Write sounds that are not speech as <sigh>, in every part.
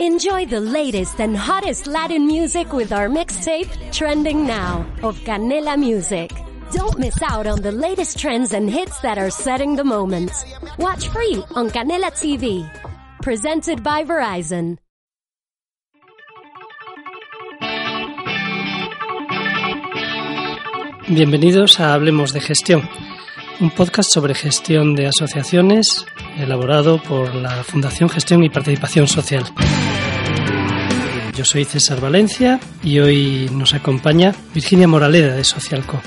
Enjoy the latest and hottest Latin music with our mixtape, Trending Now, of Canela Music. Don't miss out on the latest trends and hits that are setting the moment. Watch free on Canela TV. Presented by Verizon. Bienvenidos a Hablemos de Gestión, un podcast sobre gestión de asociaciones elaborado por la Fundación Gestión y Participación Social. Yo soy César Valencia y hoy nos acompaña Virginia Moraleda de Socialco.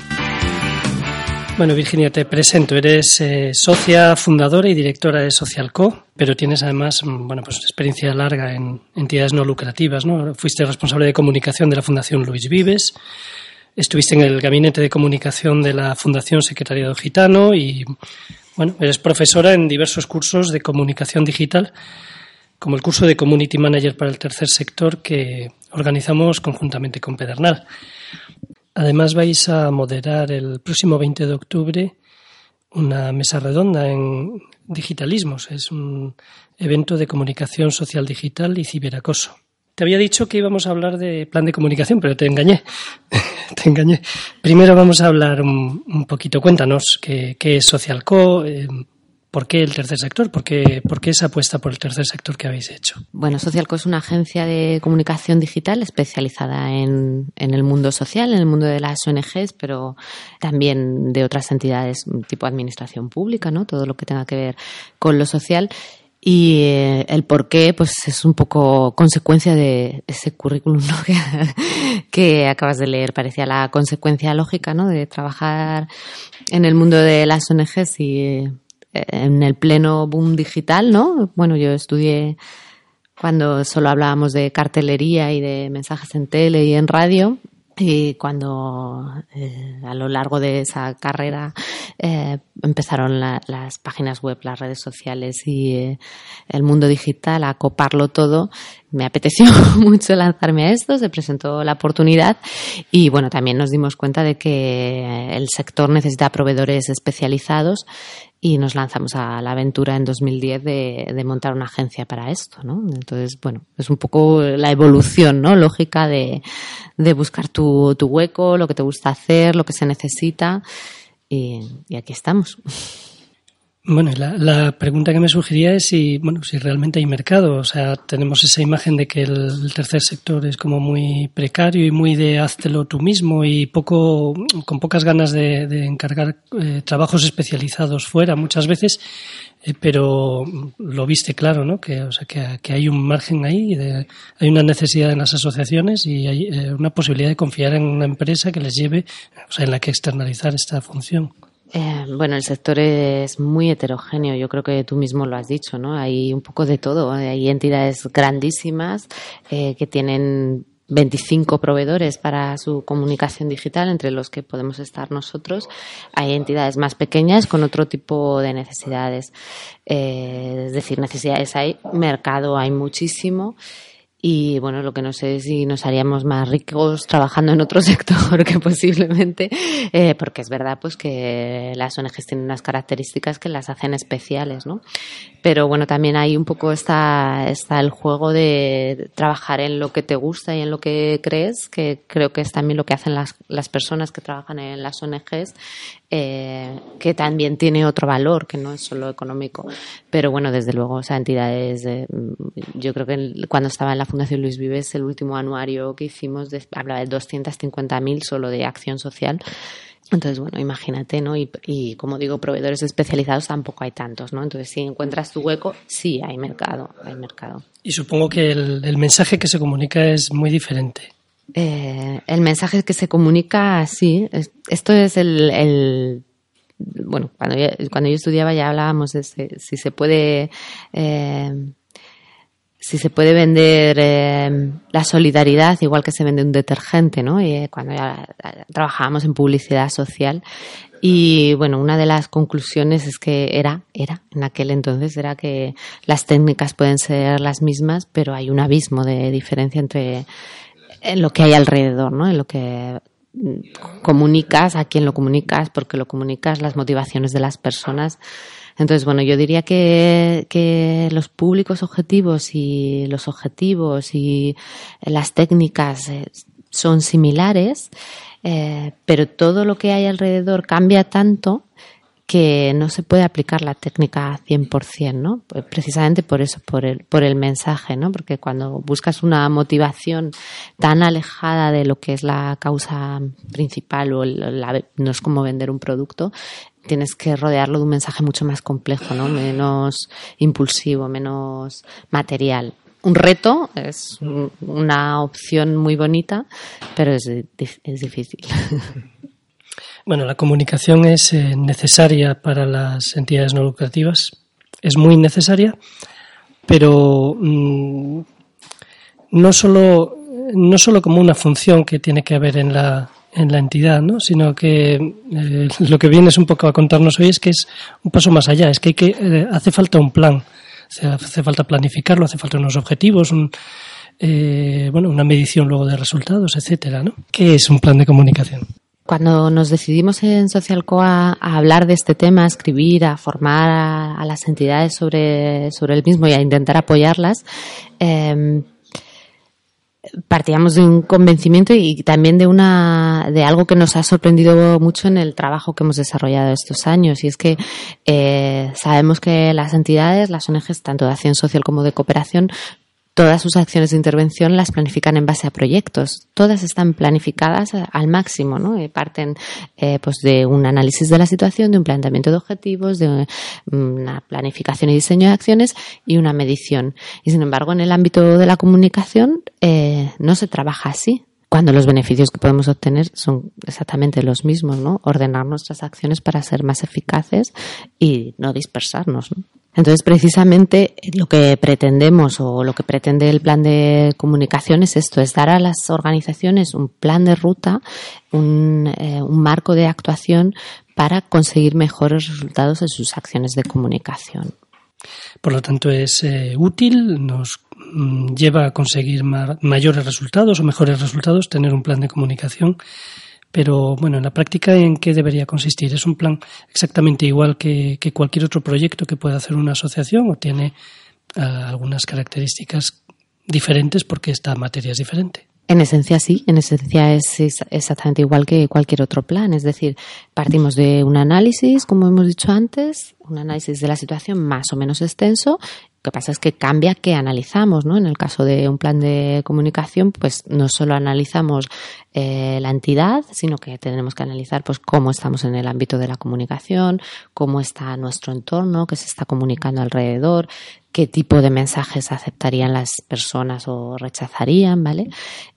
Bueno, Virginia, te presento. Eres eh, socia, fundadora y directora de Socialco, pero tienes además, mm, bueno, pues experiencia larga en entidades no lucrativas, ¿no? Fuiste responsable de comunicación de la Fundación Luis Vives, estuviste en el gabinete de comunicación de la Fundación Secretariado Gitano y, bueno, eres profesora en diversos cursos de comunicación digital, como el curso de Community Manager para el tercer sector que organizamos conjuntamente con Pedernal. Además vais a moderar el próximo 20 de octubre una mesa redonda en digitalismos. Es un evento de comunicación social digital y ciberacoso. Te había dicho que íbamos a hablar de plan de comunicación, pero te engañé. <laughs> te engañé. Primero vamos a hablar un, poquito. Cuéntanos qué, es Socialco, eh, ¿Por qué el tercer sector? ¿Por qué, ¿Por qué, esa apuesta por el tercer sector que habéis hecho? Bueno, Socialco es una agencia de comunicación digital especializada en, el mundo social, en el mundo de las ONGs, pero también de otras entidades tipo administración pública, ¿no? Todo lo que tenga que ver con lo social. Y eh, el por qué, pues es un poco consecuencia de ese currículum <laughs> que, que, acabas de leer. Parecía la consecuencia lógica, ¿no? De trabajar en el mundo de las ONGs y en el pleno boom digital, ¿no? Bueno, yo estudié cuando solo hablábamos de cartelería y de mensajes en tele y en radio. Y cuando eh, a lo largo de esa carrera eh, empezaron las páginas web, las redes sociales y eh, el mundo digital a coparlo todo, me apeteció <laughs> mucho lanzarme a esto, se presentó la oportunidad y bueno, también nos dimos cuenta de que el sector necesita proveedores especializados y nos lanzamos a la aventura en 2010 de, de, montar una agencia para esto, ¿no? Entonces, bueno, es un poco la evolución, ¿no? Lógica de, de buscar tu, tu, hueco, lo que te gusta hacer, lo que se necesita y, y aquí estamos. Bueno, la, la, pregunta que me sugería es si, bueno, si realmente hay mercado. O sea, tenemos esa imagen de que el, tercer sector es como muy precario y muy de háztelo tú mismo y poco, con pocas ganas de, de encargar eh, trabajos especializados fuera muchas veces. Eh, pero lo viste claro, ¿no? Que, o sea, que, que hay un margen ahí, de, hay una necesidad en las asociaciones y hay eh, una posibilidad de confiar en una empresa que les lleve, o sea, en la que externalizar esta función. Eh, bueno, el sector es muy heterogéneo, yo creo que tú mismo lo has dicho, ¿no? Hay un poco de todo. Hay entidades grandísimas eh, que tienen 25 proveedores para su comunicación digital, entre los que podemos estar nosotros. Hay entidades más pequeñas con otro tipo de necesidades. Eh, es decir, necesidades hay, mercado hay muchísimo. Y bueno, lo que no sé es si nos haríamos más ricos trabajando en otro <laughs> sector que posiblemente, eh, porque es verdad pues que las ONGs tienen unas características que las hacen especiales, ¿no? Pero bueno, también hay un poco está, está el juego de trabajar en lo que te gusta y en lo que crees, que creo que es también lo que hacen las, las personas que trabajan en las ONGs, eh, que también tiene otro valor, que no es solo económico. Pero bueno, desde luego, o sea, entidades, yo creo que cuando estaba en la Fundación Luis Vives, el último anuario que hicimos de, hablaba de 250.000 solo de acción social. Entonces, bueno, imagínate, ¿no? Y, como digo, proveedores especializados tampoco hay tantos, ¿no? Entonces, si encuentras tu hueco, sí hay mercado, hay mercado. Y supongo que el, mensaje que se comunica es muy diferente. Eh, el mensaje que se comunica, sí. esto es el, bueno, cuando yo, cuando yo estudiaba ya hablábamos de si se puede eh, si se puede vender eh, la solidaridad igual que se vende un detergente, ¿no? Y, eh, cuando ya trabajábamos en publicidad social. Y bueno, una de las conclusiones es que era, era, en aquel entonces, era que las técnicas pueden ser las mismas, pero hay un abismo de diferencia entre en lo que hay alrededor, ¿no? En lo que comunicas, a quién lo comunicas, por qué lo comunicas, las motivaciones de las personas. Entonces, bueno, yo diría que, los públicos objetivos y los objetivos y las técnicas eh, son similares, eh, pero todo lo que hay alrededor cambia tanto que no se puede aplicar la técnica 100%, ¿no? Pues precisamente por eso, por el, por el mensaje, ¿no? Porque cuando buscas una motivación tan alejada de lo que es la causa principal o no es como vender un producto, tienes que rodearlo de un mensaje mucho más complejo, ¿no? Menos impulsivo, menos material. Un reto es una opción muy bonita, pero es, es difícil. <laughs> Bueno, la comunicación es eh, necesaria para las entidades no lucrativas, es muy necesaria, pero mm, no, solo, no solo como una función que tiene que haber en la, en la entidad, ¿no? sino que eh, lo que vienes un poco a contarnos hoy es que es un paso más allá, es que, hay que eh, hace falta un plan, hace falta planificarlo, hace falta unos objetivos, un, bueno, una medición luego de resultados, etcétera, ¿no? ¿Qué es un plan de comunicación? Cuando nos decidimos en Socialcoa a hablar de este tema, a escribir, a formar a, las entidades sobre, el mismo y a intentar apoyarlas, em, partíamos de un convencimiento y también de una de algo que nos ha sorprendido mucho en el trabajo que hemos desarrollado estos años. Y es que eh, sabemos que las entidades, las ONGs tanto de acción social como de cooperación Todas sus acciones de intervención las planifican en base a proyectos. Todas están planificadas al máximo, ¿no? Y parten eh, pues de un análisis de la situación, de un planteamiento de objetivos, de una planificación y diseño de acciones y una medición. Y sin embargo, en el ámbito de la comunicación eh, no se trabaja así cuando los beneficios que podemos obtener son exactamente los mismos, ¿no? Ordenar nuestras acciones para ser más eficaces y no dispersarnos, ¿no? Entonces, precisamente lo que pretendemos o lo que pretende el plan de comunicación es esto, es dar a las organizaciones un plan de ruta, un, eh, marco de actuación para conseguir mejores resultados en sus acciones de comunicación. Por lo tanto, es eh, útil, nos mm, lleva a conseguir mayores resultados o mejores resultados tener un plan de comunicación pero bueno, en la práctica, ¿en qué debería consistir? ¿Es un plan exactamente igual que, cualquier otro proyecto que pueda hacer una asociación o tiene algunas características diferentes porque esta materia es diferente? En esencia sí, en esencia es, exactamente igual que cualquier otro plan. Es decir, partimos de un análisis, como hemos dicho antes, un análisis de la situación más o menos extenso lo que pasa es que cambia qué analizamos, ¿no? En el caso de un plan de comunicación, pues no solo analizamos eh, la entidad, sino que tenemos que analizar pues cómo estamos en el ámbito de la comunicación, cómo está nuestro entorno, qué se está comunicando alrededor, qué tipo de mensajes aceptarían las personas o rechazarían, ¿vale?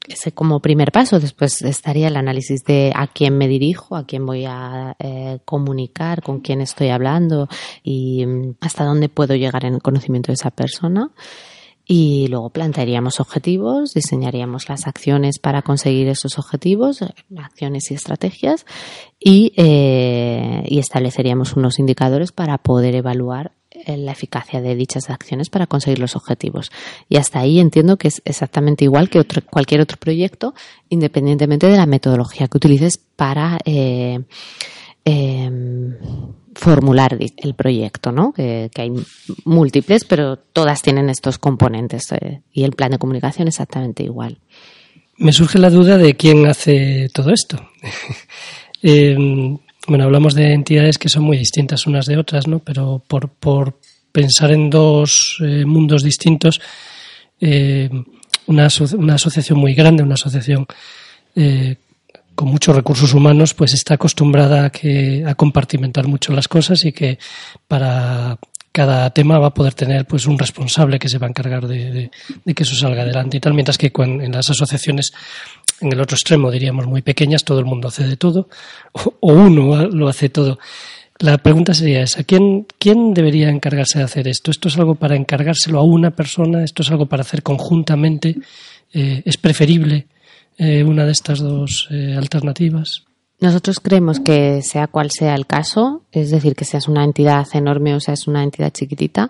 Ese como primer paso. Después estaría el análisis de a quién me dirijo, a quién voy a eh, comunicar, con quién estoy hablando y mm, hasta dónde puedo llegar en el conocimiento de esa persona. Y luego plantearíamos objetivos, diseñaríamos las acciones para conseguir esos objetivos, acciones y estrategias, y, eh, y estableceríamos unos indicadores para poder evaluar la eficacia de dichas acciones para conseguir los objetivos. Y hasta ahí entiendo que es exactamente igual que cualquier otro proyecto, independientemente de la metodología que utilices para eh, em, formular el proyecto, ¿no? Que, hay múltiples, pero todas tienen estos componentes eh, y el plan de comunicación exactamente igual. Me surge la duda de quién hace todo esto. <laughs> Em, bueno, hablamos de entidades que son muy distintas unas de otras, ¿no? Pero por, por pensar en dos eh, mundos distintos, eh, una, una, asociación muy grande, una asociación eh, con muchos recursos humanos, pues está acostumbrada a, que, a compartimentar mucho las cosas y que para cada tema va a poder tener pues un responsable que se va a encargar de, que eso salga adelante y tal, mientras que en las asociaciones en el otro extremo diríamos muy pequeñas, todo el mundo hace de todo, o, uno lo hace todo. La pregunta sería esa, ¿quién, ¿quién debería encargarse de hacer esto? ¿Esto es algo para encargárselo a una persona? ¿Esto es algo para hacer conjuntamente? Eh, ¿Es preferible eh, una de estas dos eh, alternativas? Nosotros creemos que sea cual sea el caso, es decir, que seas una entidad enorme o seas una entidad chiquitita,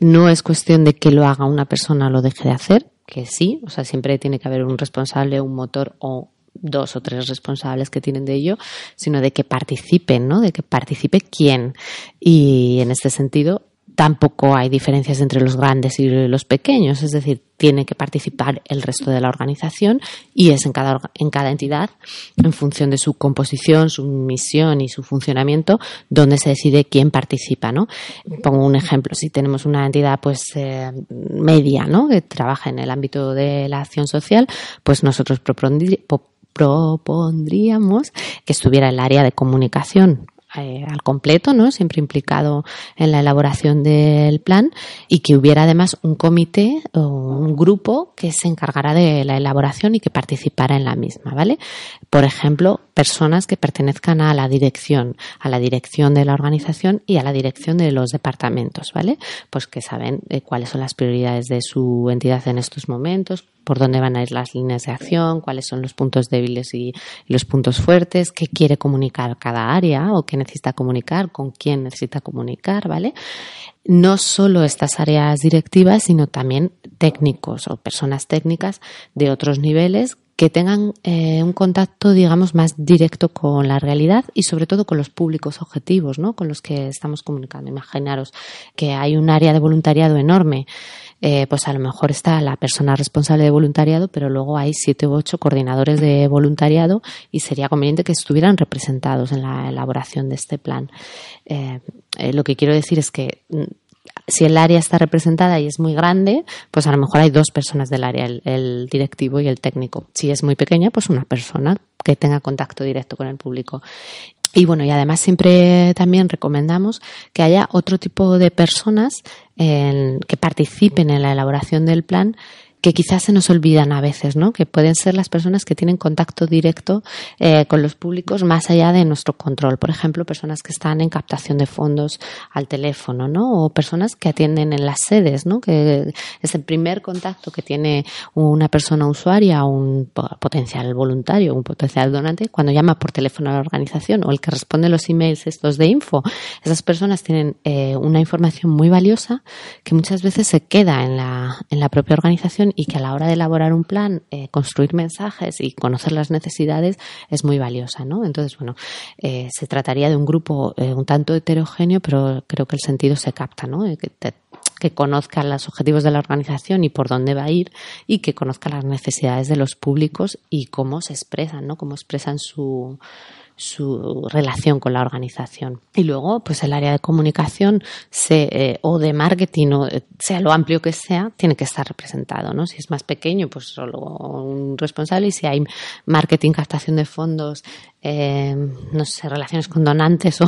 no es cuestión de que lo haga una persona o lo deje de hacer, que sí, o sea, siempre tiene que haber un responsable, un motor o dos o tres responsables que tienen de ello, sino de que participen, ¿no? De que participe quién. Y en este sentido, tampoco hay diferencias entre los grandes y los pequeños, es decir, tiene que participar el resto de la organización y es en cada, en cada entidad, en función de su composición, su misión y su funcionamiento, donde se decide quién participa, ¿no? Pongo un ejemplo, si tenemos una entidad pues eh, media, ¿no? Que trabaja en el ámbito de la acción social, pues nosotros propondríamos que estuviera el área de comunicación eh, al completo, ¿no? Siempre implicado en la elaboración del plan y que hubiera además un comité o un grupo que se encargara de la elaboración y que participara en la misma, ¿vale? Por ejemplo, personas que pertenezcan a la dirección, a la dirección de la organización y a la dirección de los departamentos, ¿vale? Pues que saben eh, cuáles son las prioridades de su entidad en estos momentos, por dónde van a ir las líneas de acción, cuáles son los puntos débiles y, los puntos fuertes, qué quiere comunicar cada área o qué necesita comunicar, con quién necesita comunicar, ¿vale? No solo estas áreas directivas, sino también técnicos o personas técnicas de otros niveles que tengan eh, un contacto, digamos, más directo con la realidad y sobre todo con los públicos objetivos, ¿no? Con los que estamos comunicando. Imaginaros que hay un área de voluntariado enorme eh, pues a lo mejor está la persona responsable de voluntariado, pero luego hay siete u ocho coordinadores de voluntariado y sería conveniente que estuvieran representados en la elaboración de este plan. Eh, eh, lo que quiero decir es que mm, si el área está representada y es muy grande, pues a lo mejor hay dos personas del área, el, directivo y el técnico. Si es muy pequeña, pues una persona que tenga contacto directo con el público. Y bueno, y además siempre también recomendamos que haya otro tipo de personas que participen en la elaboración del plan que quizás se nos olvidan a veces, ¿no? Que pueden ser las personas que tienen contacto directo eh, con los públicos más allá de nuestro control. Por ejemplo, personas que están en captación de fondos al teléfono, ¿no? O personas que atienden en las sedes, ¿no? Que es el primer contacto que tiene una persona usuaria, un potencial voluntario, un potencial donante, cuando llama por teléfono a la organización o el que responde los emails estos de info. Esas personas tienen eh, una información muy valiosa que muchas veces se queda en la, en la propia organización y que a la hora de elaborar un plan, eh, construir mensajes y conocer las necesidades es muy valiosa, ¿no? Entonces, bueno, eh, se trataría de un grupo eh, un tanto heterogéneo, pero creo que el sentido se capta, ¿no? Que, que conozca los objetivos de la organización y por dónde va a ir y que conozca las necesidades de los públicos y cómo se expresan, ¿no? Cómo expresan su su relación con la organización. Y luego, pues el área de comunicación se, eh, o de marketing, o eh, sea lo amplio que sea, tiene que estar representado, ¿no? Si es más pequeño, pues solo un responsable. Y si hay marketing, captación de fondos, eh, no sé, relaciones con donantes, <laughs> o,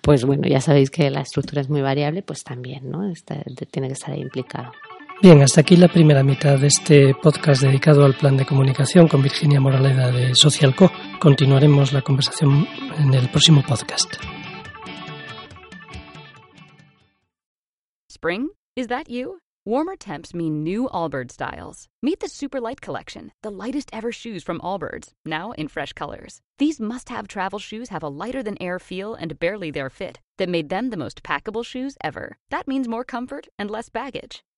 pues bueno, ya sabéis que la estructura es muy variable, pues también, ¿no? Este, tiene que estar implicado. Bien, hasta aquí la primera mitad de este podcast dedicado al plan de comunicación con Virginia Moraleda de Socialco. Continuaremos la conversación en el próximo podcast. Spring? Is that you? Warmer temps mean new Allbirds styles. Meet the Super Light Collection, the lightest ever shoes from Allbirds, now in fresh colors. These must have travel shoes have a lighter than air feel and barely their fit that made them the most packable shoes ever. That means more comfort and less baggage.